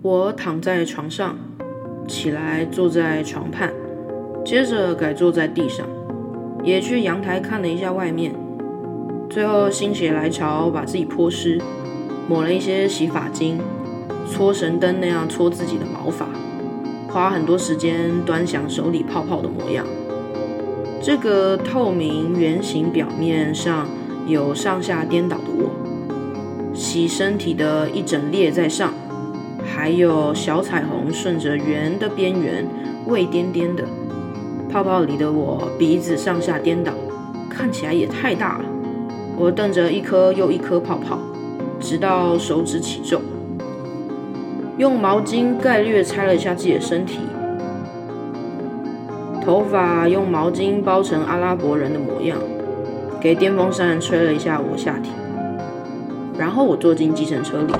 我躺在床上，起来坐在床畔，接着改坐在地上，也去阳台看了一下外面，最后心血来潮把自己泼湿，抹了一些洗发精，搓神灯那样搓自己的毛发，花很多时间端详手里泡泡的模样。这个透明圆形表面上有上下颠倒其，身体的一整列在上。还有小彩虹顺着圆的边缘，微颠颠的泡泡里的我，鼻子上下颠倒，看起来也太大了。我瞪着一颗又一颗泡泡，直到手指起皱。用毛巾概略拆了一下自己的身体，头发用毛巾包成阿拉伯人的模样，给电风扇吹了一下我下体，然后我坐进计程车里。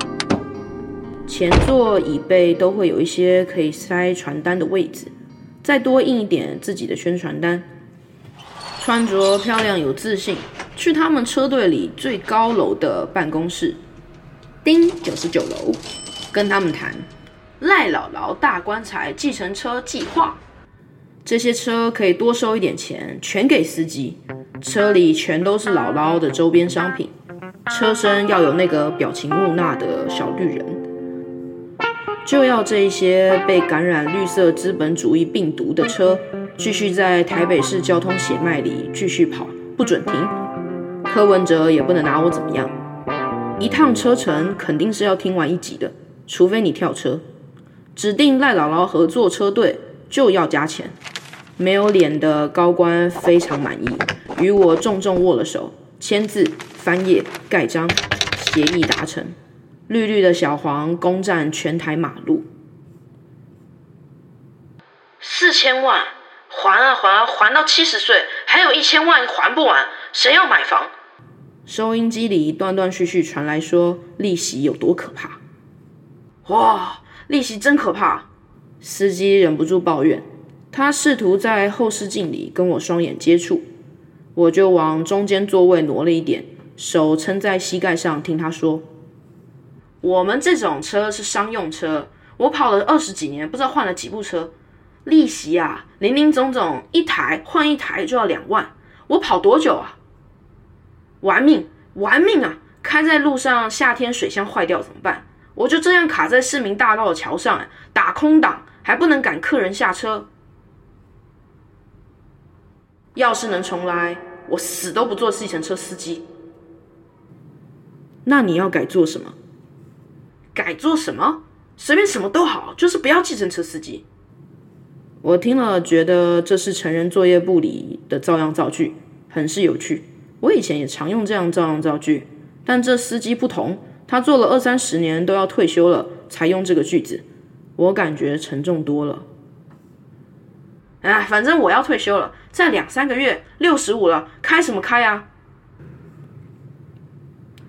前座椅背都会有一些可以塞传单的位置，再多印一点自己的宣传单。穿着漂亮有自信，去他们车队里最高楼的办公室，丁九十九楼，跟他们谈赖姥姥大棺材计程车计划。这些车可以多收一点钱，全给司机。车里全都是姥姥的周边商品，车身要有那个表情木讷的小绿人。就要这一些被感染绿色资本主义病毒的车，继续在台北市交通血脉里继续跑，不准停。柯文哲也不能拿我怎么样。一趟车程肯定是要听完一集的，除非你跳车。指定赖姥姥合作车队就要加钱。没有脸的高官非常满意，与我重重握了手，签字、翻页、盖章，协议达成。绿绿的小黄攻占全台马路，四千万还啊还啊还到七十岁，还有一千万还不完，谁要买房？收音机里断断续续传来说利息有多可怕，哇，利息真可怕！司机忍不住抱怨，他试图在后视镜里跟我双眼接触，我就往中间座位挪了一点，手撑在膝盖上听他说。我们这种车是商用车，我跑了二十几年，不知道换了几部车，利息啊，零零总总，一台换一台就要两万，我跑多久啊？玩命，玩命啊！开在路上，夏天水箱坏掉怎么办？我就这样卡在市民大道的桥上，打空挡，还不能赶客人下车。要是能重来，我死都不做计程车司机。那你要改做什么？改做什么？随便什么都好，就是不要计程车司机。我听了，觉得这是成人作业簿里的照样造句，很是有趣。我以前也常用这样照样造句，但这司机不同，他做了二三十年都要退休了才用这个句子，我感觉沉重多了。哎，反正我要退休了，再两三个月，六十五了，开什么开啊？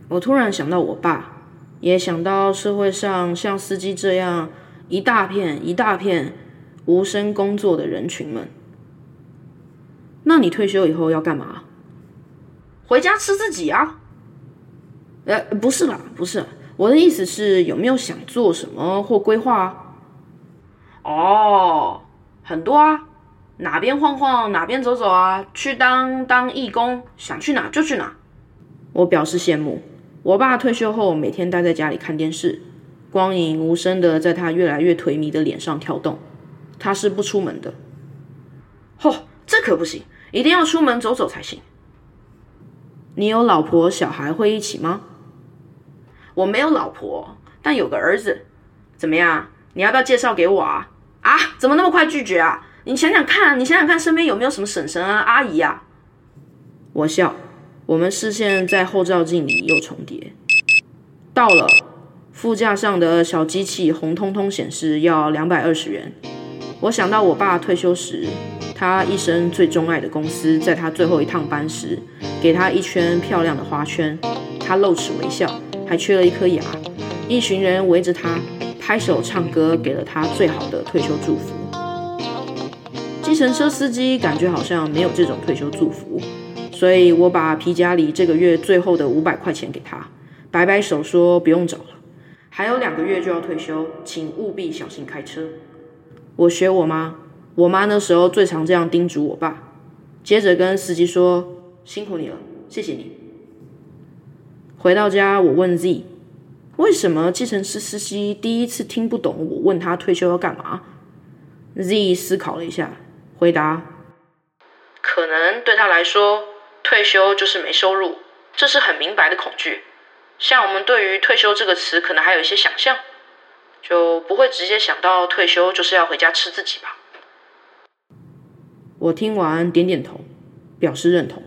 我突然想到我爸。也想到社会上像司机这样一大片一大片无声工作的人群们，那你退休以后要干嘛？回家吃自己啊？呃，不是啦，不是，我的意思是有没有想做什么或规划啊？哦，很多啊，哪边晃晃哪边走走啊，去当当义工，想去哪就去哪。我表示羡慕。我爸退休后，每天待在家里看电视，光影无声的在他越来越颓靡的脸上跳动。他是不出门的。嚯，这可不行，一定要出门走走才行。你有老婆小孩会一起吗？我没有老婆，但有个儿子。怎么样？你要不要介绍给我啊？啊？怎么那么快拒绝啊？你想想看，你想想看，身边有没有什么婶婶啊、阿姨啊？我笑。我们视线在后照镜里又重叠。到了，副驾上的小机器红彤彤显示要两百二十元。我想到我爸退休时，他一生最钟爱的公司，在他最后一趟班时，给他一圈漂亮的花圈，他露齿微笑，还缺了一颗牙。一群人围着他拍手唱歌，给了他最好的退休祝福。计程车司机感觉好像没有这种退休祝福。所以我把皮夹里这个月最后的五百块钱给他，摆摆手说不用找了，还有两个月就要退休，请务必小心开车。我学我妈，我妈那时候最常这样叮嘱我爸。接着跟司机说辛苦你了，谢谢你。回到家，我问 Z，为什么计程车司机第一次听不懂我问他退休要干嘛？Z 思考了一下，回答：可能对他来说。退休就是没收入，这是很明白的恐惧。像我们对于退休这个词，可能还有一些想象，就不会直接想到退休就是要回家吃自己吧。我听完点点头，表示认同。